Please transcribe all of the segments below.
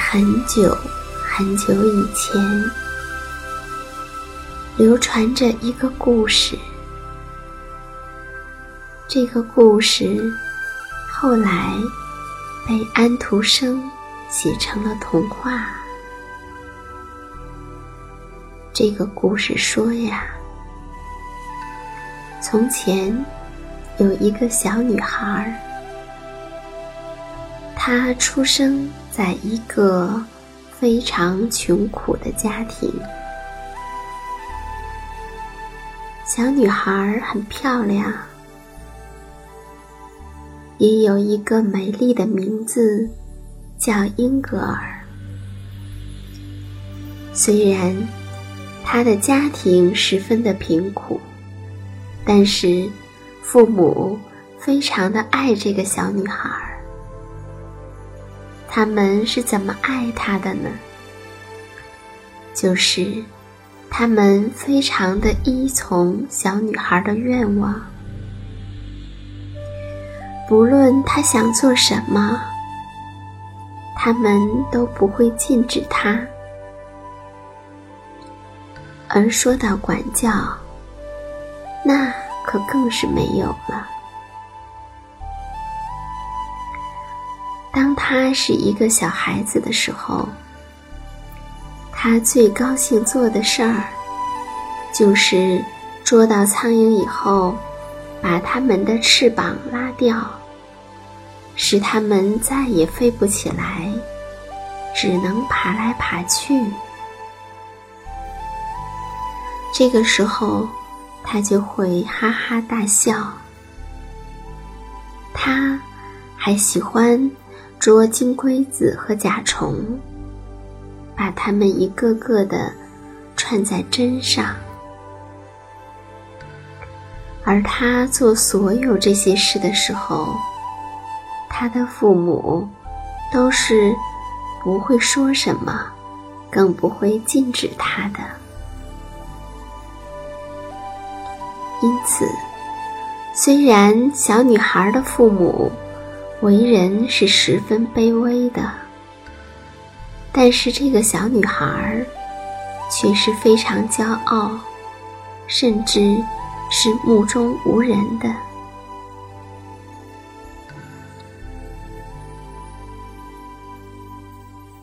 很久很久以前，流传着一个故事。这个故事后来被安徒生写成了童话。这个故事说呀，从前有一个小女孩，她出生。在一个非常穷苦的家庭，小女孩很漂亮，也有一个美丽的名字，叫英格尔。虽然她的家庭十分的贫苦，但是父母非常的爱这个小女孩。他们是怎么爱她的呢？就是，他们非常的依从小女孩的愿望，不论她想做什么，他们都不会禁止她。而说到管教，那可更是没有了。他是一个小孩子的时候，他最高兴做的事儿，就是捉到苍蝇以后，把它们的翅膀拉掉，使它们再也飞不起来，只能爬来爬去。这个时候，他就会哈哈大笑。他还喜欢。捉金龟子和甲虫，把它们一个个的串在针上。而他做所有这些事的时候，他的父母都是不会说什么，更不会禁止他的。因此，虽然小女孩的父母为人是十分卑微的，但是这个小女孩却是非常骄傲，甚至是目中无人的。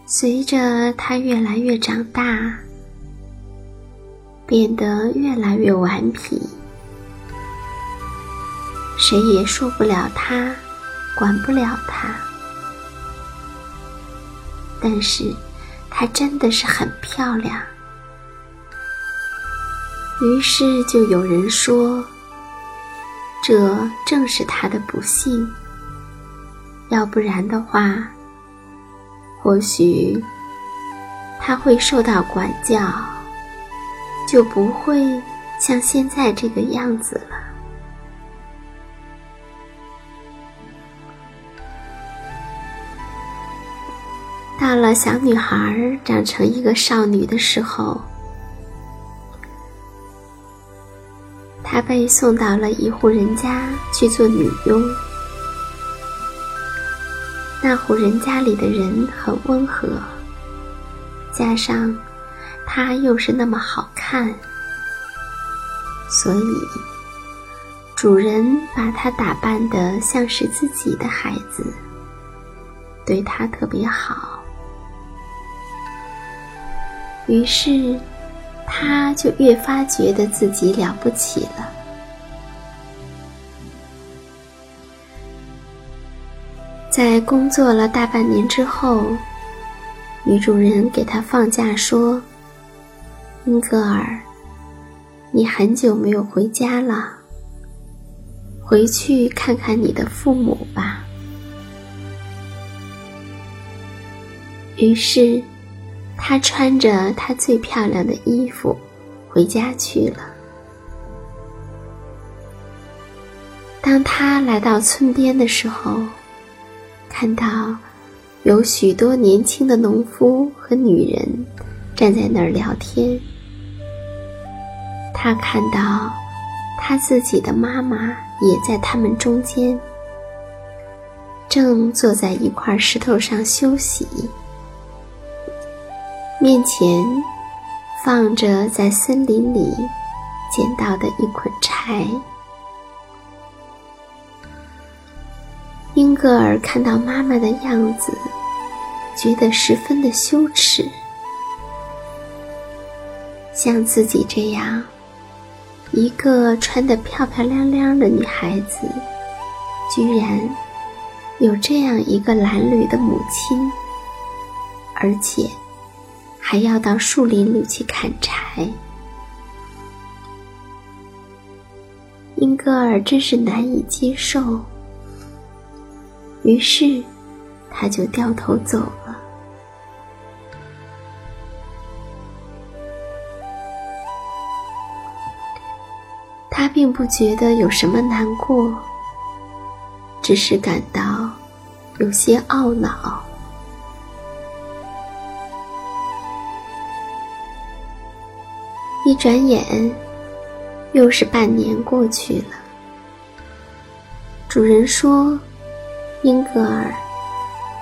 随着她越来越长大，变得越来越顽皮。谁也说不了她，管不了她。但是，她真的是很漂亮。于是就有人说，这正是她的不幸。要不然的话，或许她会受到管教，就不会像现在这个样子了。小女孩长成一个少女的时候，她被送到了一户人家去做女佣。那户人家里的人很温和，加上她又是那么好看，所以主人把她打扮的像是自己的孩子，对她特别好。于是，他就越发觉得自己了不起了。在工作了大半年之后，女主人给他放假说：“英格尔，你很久没有回家了，回去看看你的父母吧。”于是。她穿着她最漂亮的衣服回家去了。当她来到村边的时候，看到有许多年轻的农夫和女人站在那儿聊天。她看到她自己的妈妈也在他们中间，正坐在一块石头上休息。面前放着在森林里捡到的一捆柴。英格尔看到妈妈的样子，觉得十分的羞耻。像自己这样一个穿得漂漂亮亮的女孩子，居然有这样一个褴褛的母亲，而且。还要到树林里去砍柴，英格尔真是难以接受。于是，他就掉头走了。他并不觉得有什么难过，只是感到有些懊恼。一转眼，又是半年过去了。主人说：“英格尔，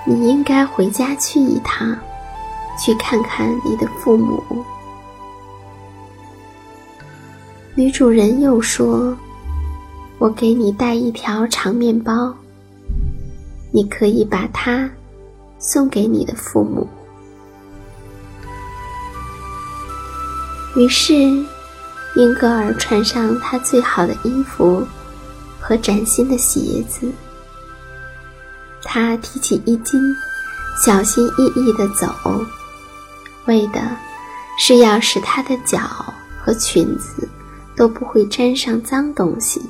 你应该回家去一趟，去看看你的父母。”女主人又说：“我给你带一条长面包，你可以把它送给你的父母。”于是，英格尔穿上他最好的衣服和崭新的鞋子。他提起衣襟，小心翼翼地走，为的是要使他的脚和裙子都不会沾上脏东西。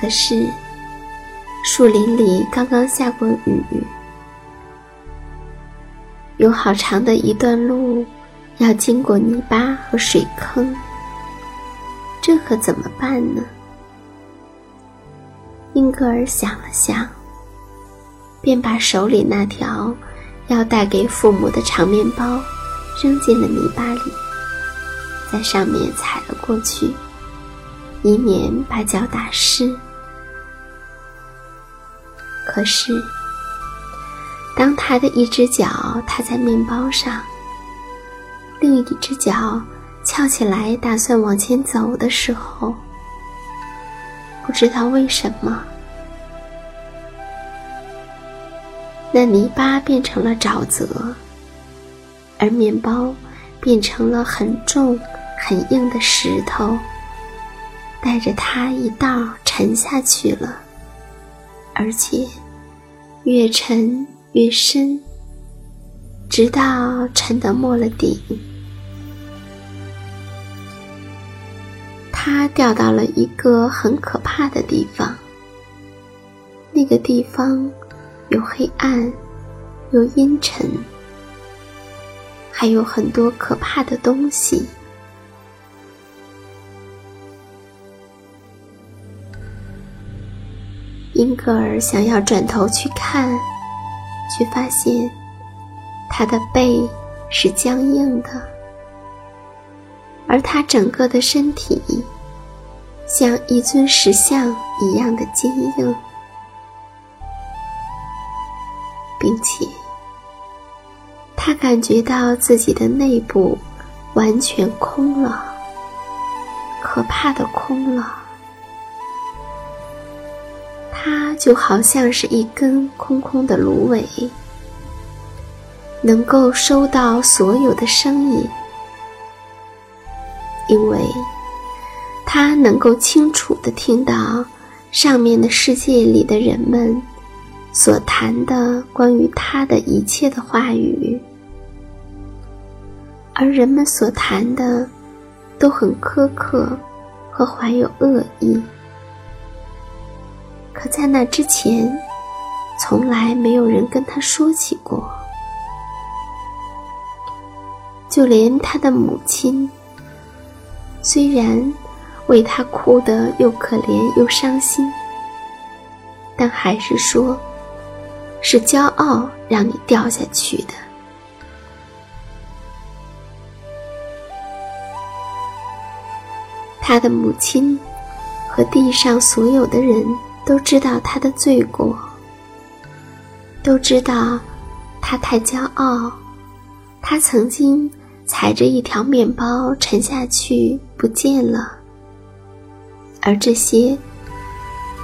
可是，树林里刚刚下过雨。有好长的一段路，要经过泥巴和水坑，这可怎么办呢？英格尔想了想，便把手里那条要带给父母的长面包扔进了泥巴里，在上面踩了过去。以免把脚打湿。可是，当他的一只脚踏在面包上，另一只脚翘起来打算往前走的时候，不知道为什么，那泥巴变成了沼泽，而面包变成了很重、很硬的石头，带着他一道沉下去了，而且越沉越深，直到沉得没了底。他掉到了一个很可怕的地方。那个地方有黑暗，有阴沉，还有很多可怕的东西。英格尔想要转头去看，却发现他的背是僵硬的，而他整个的身体。像一尊石像一样的坚硬，并且他感觉到自己的内部完全空了，可怕的空了。它就好像是一根空空的芦苇，能够收到所有的声音，因为。他能够清楚地听到上面的世界里的人们所谈的关于他的一切的话语，而人们所谈的都很苛刻和怀有恶意。可在那之前，从来没有人跟他说起过，就连他的母亲，虽然。为他哭得又可怜又伤心，但还是说：“是骄傲让你掉下去的。”他的母亲和地上所有的人都知道他的罪过，都知道他太骄傲，他曾经踩着一条面包沉下去不见了。而这些，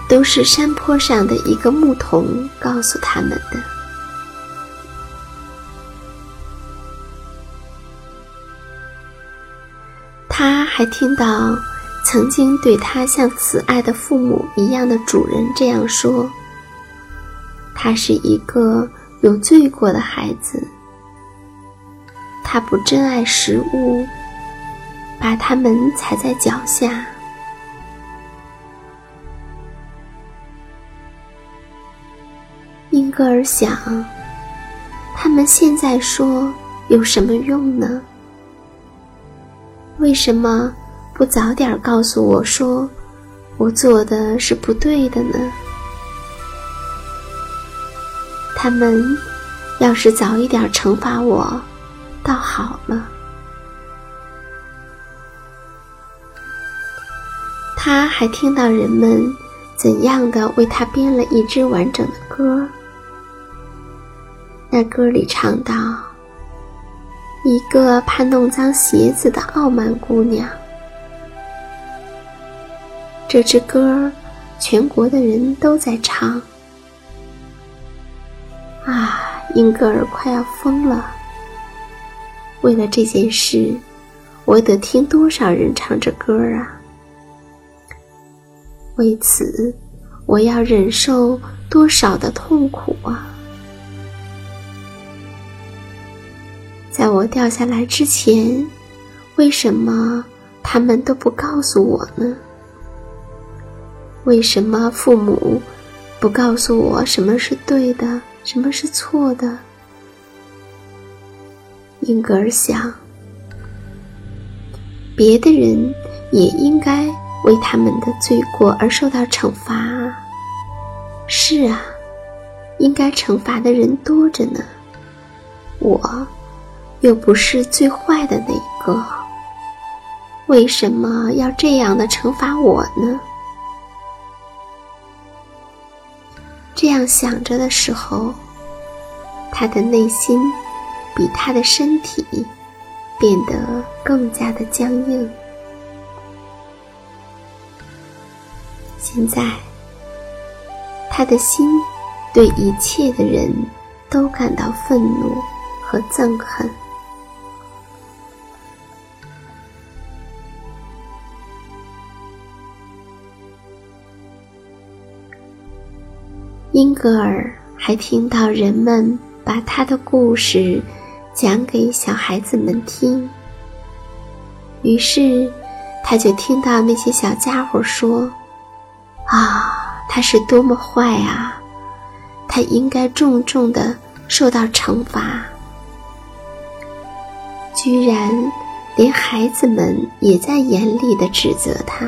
都是山坡上的一个牧童告诉他们的。他还听到曾经对他像慈爱的父母一样的主人这样说：“他是一个有罪过的孩子，他不珍爱食物，把他们踩在脚下。”英格尔想，他们现在说有什么用呢？为什么不早点告诉我说我做的是不对的呢？他们要是早一点惩罚我，倒好了。他还听到人们怎样的为他编了一支完整的歌。那歌里唱道：“一个怕弄脏鞋子的傲慢姑娘。”这支歌，全国的人都在唱。啊，英格尔快要疯了。为了这件事，我得听多少人唱这歌啊？为此，我要忍受多少的痛苦啊？在我掉下来之前，为什么他们都不告诉我呢？为什么父母不告诉我什么是对的，什么是错的？英格尔想，别的人也应该为他们的罪过而受到惩罚啊！是啊，应该惩罚的人多着呢，我。又不是最坏的那一个，为什么要这样的惩罚我呢？这样想着的时候，他的内心比他的身体变得更加的僵硬。现在，他的心对一切的人都感到愤怒和憎恨。英格尔还听到人们把他的故事讲给小孩子们听，于是他就听到那些小家伙说：“啊，他是多么坏啊！他应该重重的受到惩罚。”居然连孩子们也在严厉的指责他。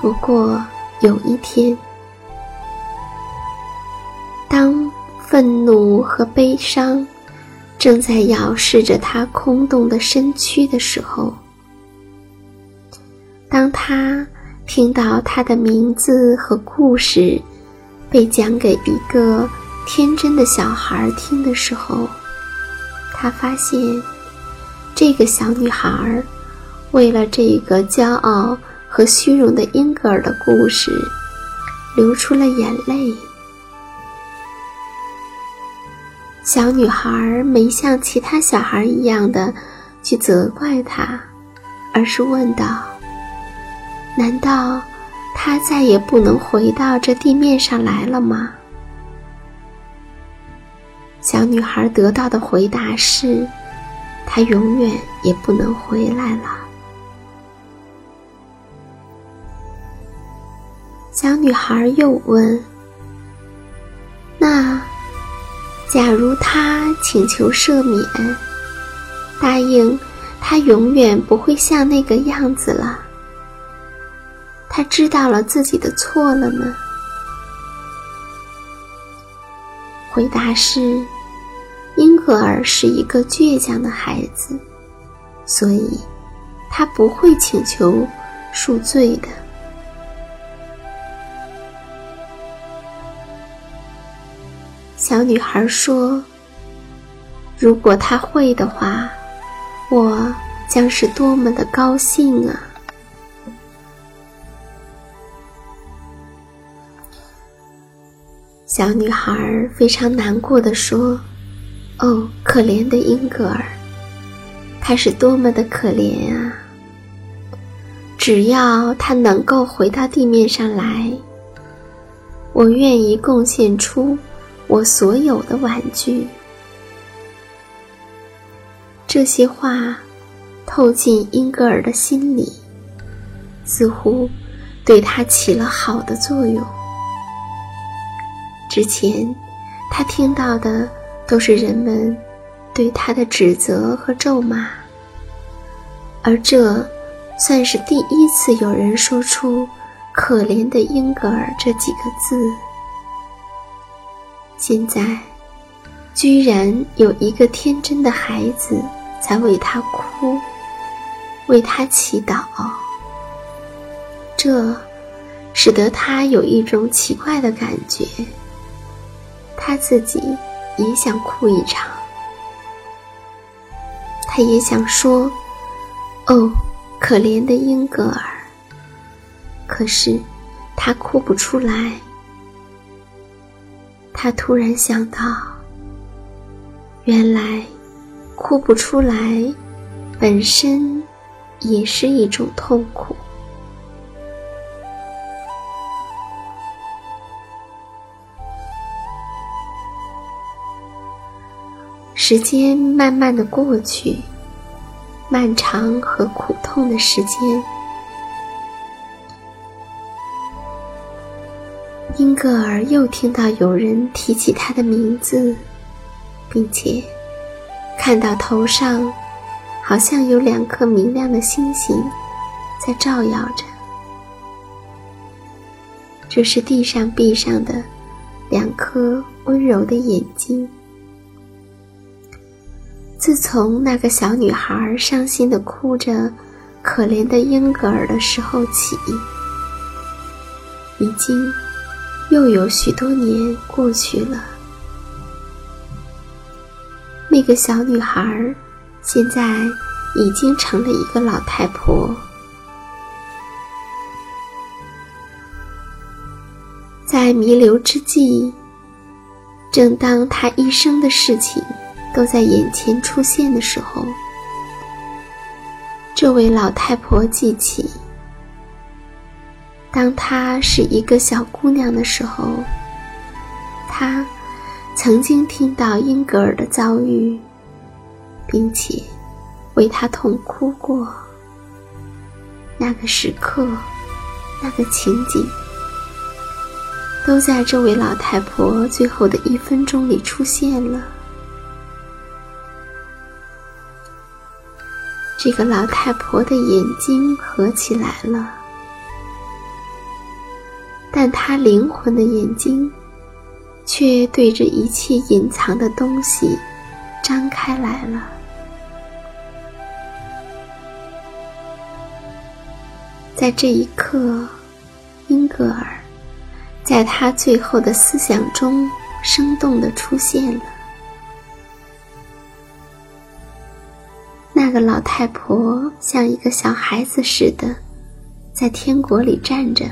不过有一天，当愤怒和悲伤正在咬噬着他空洞的身躯的时候，当他听到他的名字和故事被讲给一个天真的小孩听的时候，他发现这个小女孩为了这个骄傲。和虚荣的英格尔的故事，流出了眼泪。小女孩没像其他小孩一样的去责怪他，而是问道：“难道他再也不能回到这地面上来了吗？”小女孩得到的回答是：“他永远也不能回来了。”小女孩又问：“那，假如他请求赦免，答应他永远不会像那个样子了，他知道了自己的错了呢？”回答是：“英格尔是一个倔强的孩子，所以他不会请求恕罪的。”小女孩说：“如果他会的话，我将是多么的高兴啊！”小女孩非常难过的说：“哦，可怜的英格尔，他是多么的可怜啊！只要他能够回到地面上来，我愿意贡献出。”我所有的玩具。这些话透进英格尔的心里，似乎对他起了好的作用。之前他听到的都是人们对他的指责和咒骂，而这算是第一次有人说出“可怜的英格尔”这几个字。现在，居然有一个天真的孩子在为他哭，为他祈祷。这使得他有一种奇怪的感觉，他自己也想哭一场，他也想说：“哦，可怜的英格尔。”可是，他哭不出来。他突然想到，原来哭不出来，本身也是一种痛苦。时间慢慢的过去，漫长和苦痛的时间。英格尔又听到有人提起他的名字，并且看到头上好像有两颗明亮的星星在照耀着。这是地上闭上的两颗温柔的眼睛。自从那个小女孩伤心的哭着“可怜的英格尔”的时候起，已经又有许多年过去了。那个小女孩现在已经成了一个老太婆。在弥留之际，正当她一生的事情。都在眼前出现的时候，这位老太婆记起，当她是一个小姑娘的时候，她曾经听到英格尔的遭遇，并且为他痛哭过。那个时刻，那个情景，都在这位老太婆最后的一分钟里出现了。这个老太婆的眼睛合起来了，但他灵魂的眼睛却对着一切隐藏的东西张开来了。在这一刻，英格尔在他最后的思想中生动的出现了。那个老太婆像一个小孩子似的，在天国里站着，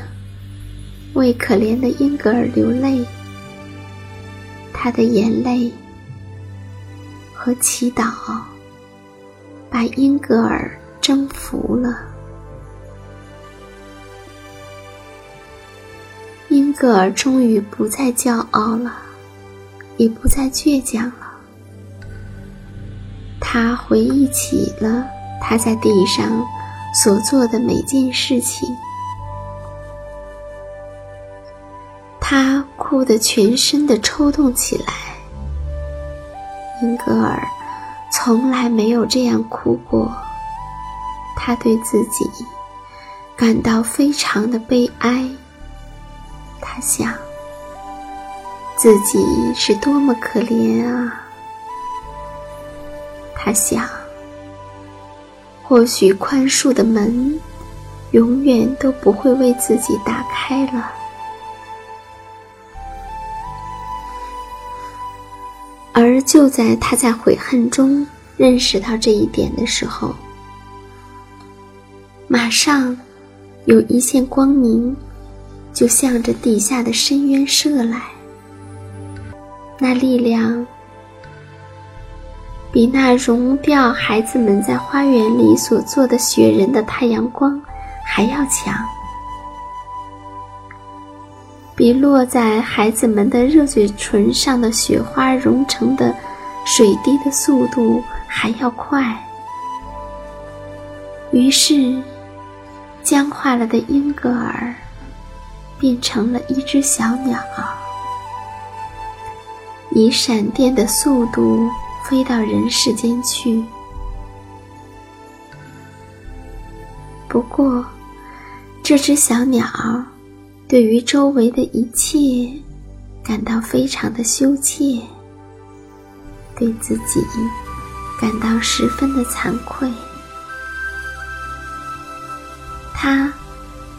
为可怜的英格尔流泪。她的眼泪和祈祷把英格尔征服了。英格尔终于不再骄傲了，也不再倔强了。他回忆起了他在地上所做的每件事情，他哭得全身的抽动起来。英格尔从来没有这样哭过，他对自己感到非常的悲哀。他想，自己是多么可怜啊！他想，或许宽恕的门永远都不会为自己打开了。就在他在悔恨中认识到这一点的时候，马上有一线光明就向着地下的深渊射来，那力量。比那融掉孩子们在花园里所做的雪人的太阳光还要强，比落在孩子们的热嘴唇上的雪花融成的水滴的速度还要快。于是，僵化了的英格尔变成了一只小鸟，以闪电的速度。飞到人世间去。不过，这只小鸟对于周围的一切感到非常的羞怯，对自己感到十分的惭愧。它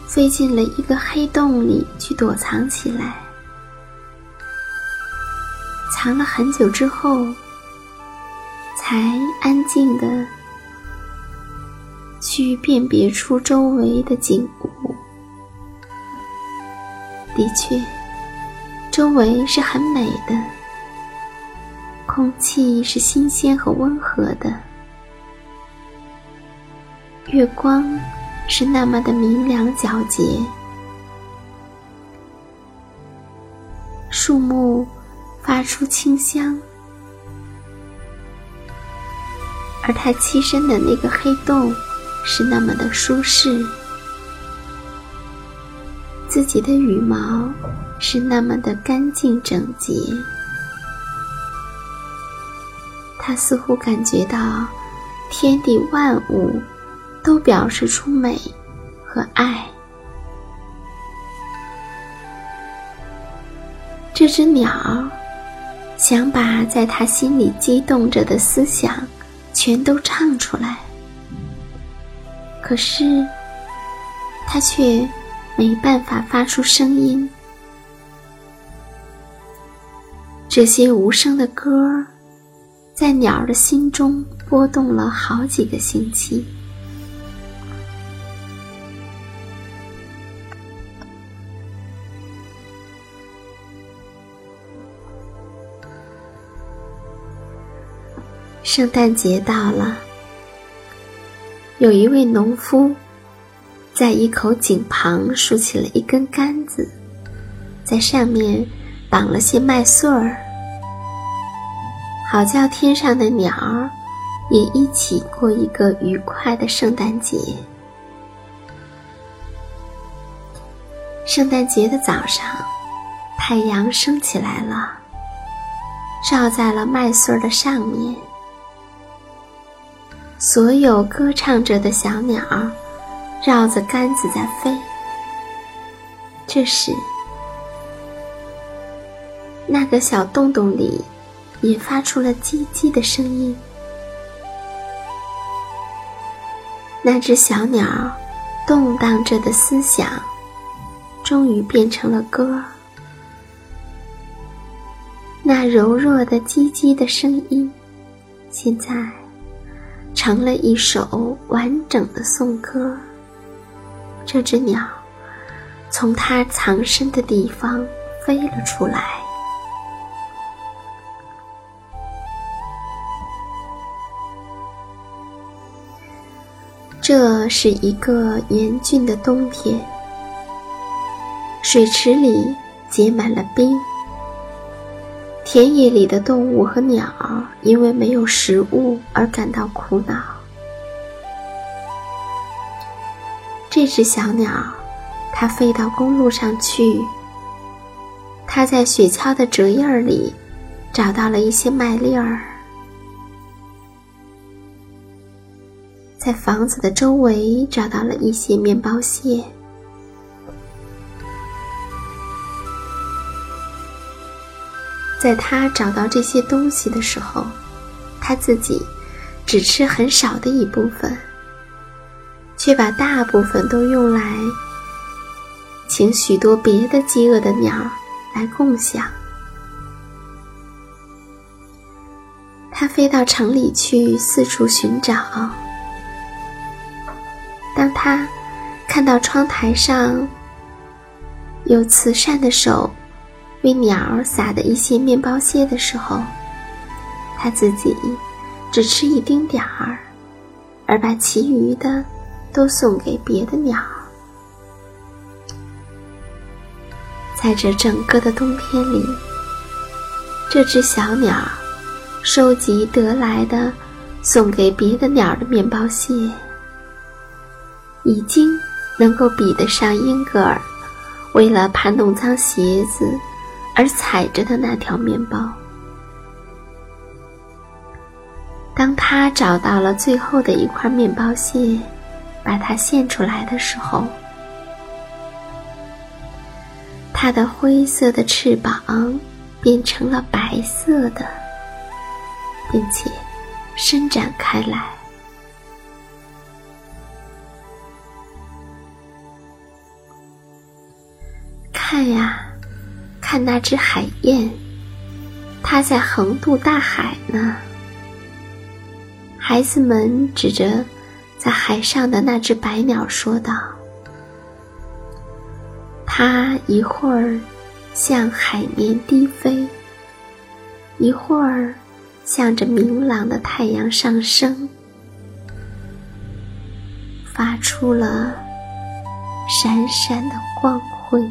飞进了一个黑洞里去躲藏起来，藏了很久之后。才安静的去辨别出周围的景物。的确，周围是很美的，空气是新鲜和温和的，月光是那么的明亮皎洁，树木发出清香。而他栖身的那个黑洞是那么的舒适，自己的羽毛是那么的干净整洁，他似乎感觉到天地万物都表示出美和爱。这只鸟想把在他心里激动着的思想全都唱出来，可是他却没办法发出声音。这些无声的歌儿，在鸟儿的心中波动了好几个星期。圣诞节到了，有一位农夫在一口井旁竖起了一根杆子，在上面绑了些麦穗儿，好叫天上的鸟儿也一起过一个愉快的圣诞节。圣诞节的早上，太阳升起来了，照在了麦穗儿的上面。所有歌唱着的小鸟绕着杆子在飞。这时，那个小洞洞里也发出了叽叽的声音。那只小鸟动荡着的思想，终于变成了歌。那柔弱的叽叽的声音，现在。成了一首完整的颂歌。这只鸟从它藏身的地方飞了出来。这是一个严峻的冬天，水池里结满了冰。田野里的动物和鸟因为没有食物而感到苦恼。这只小鸟，它飞到公路上去。它在雪橇的折页里找到了一些麦粒儿，在房子的周围找到了一些面包屑。在他找到这些东西的时候，他自己只吃很少的一部分，却把大部分都用来请许多别的饥饿的鸟来共享。他飞到城里去四处寻找。当他看到窗台上有慈善的手。为鸟儿撒的一些面包屑的时候，他自己只吃一丁点儿，而把其余的都送给别的鸟。在这整个的冬天里，这只小鸟收集得来的送给别的鸟的面包屑，已经能够比得上英格尔为了怕弄脏鞋子。而踩着的那条面包，当他找到了最后的一块面包屑，把它献出来的时候，它的灰色的翅膀变成了白色的，并且伸展开来。看呀！看那只海燕，它在横渡大海呢。孩子们指着在海上的那只白鸟说道：“它一会儿向海面低飞，一会儿向着明朗的太阳上升，发出了闪闪的光辉。”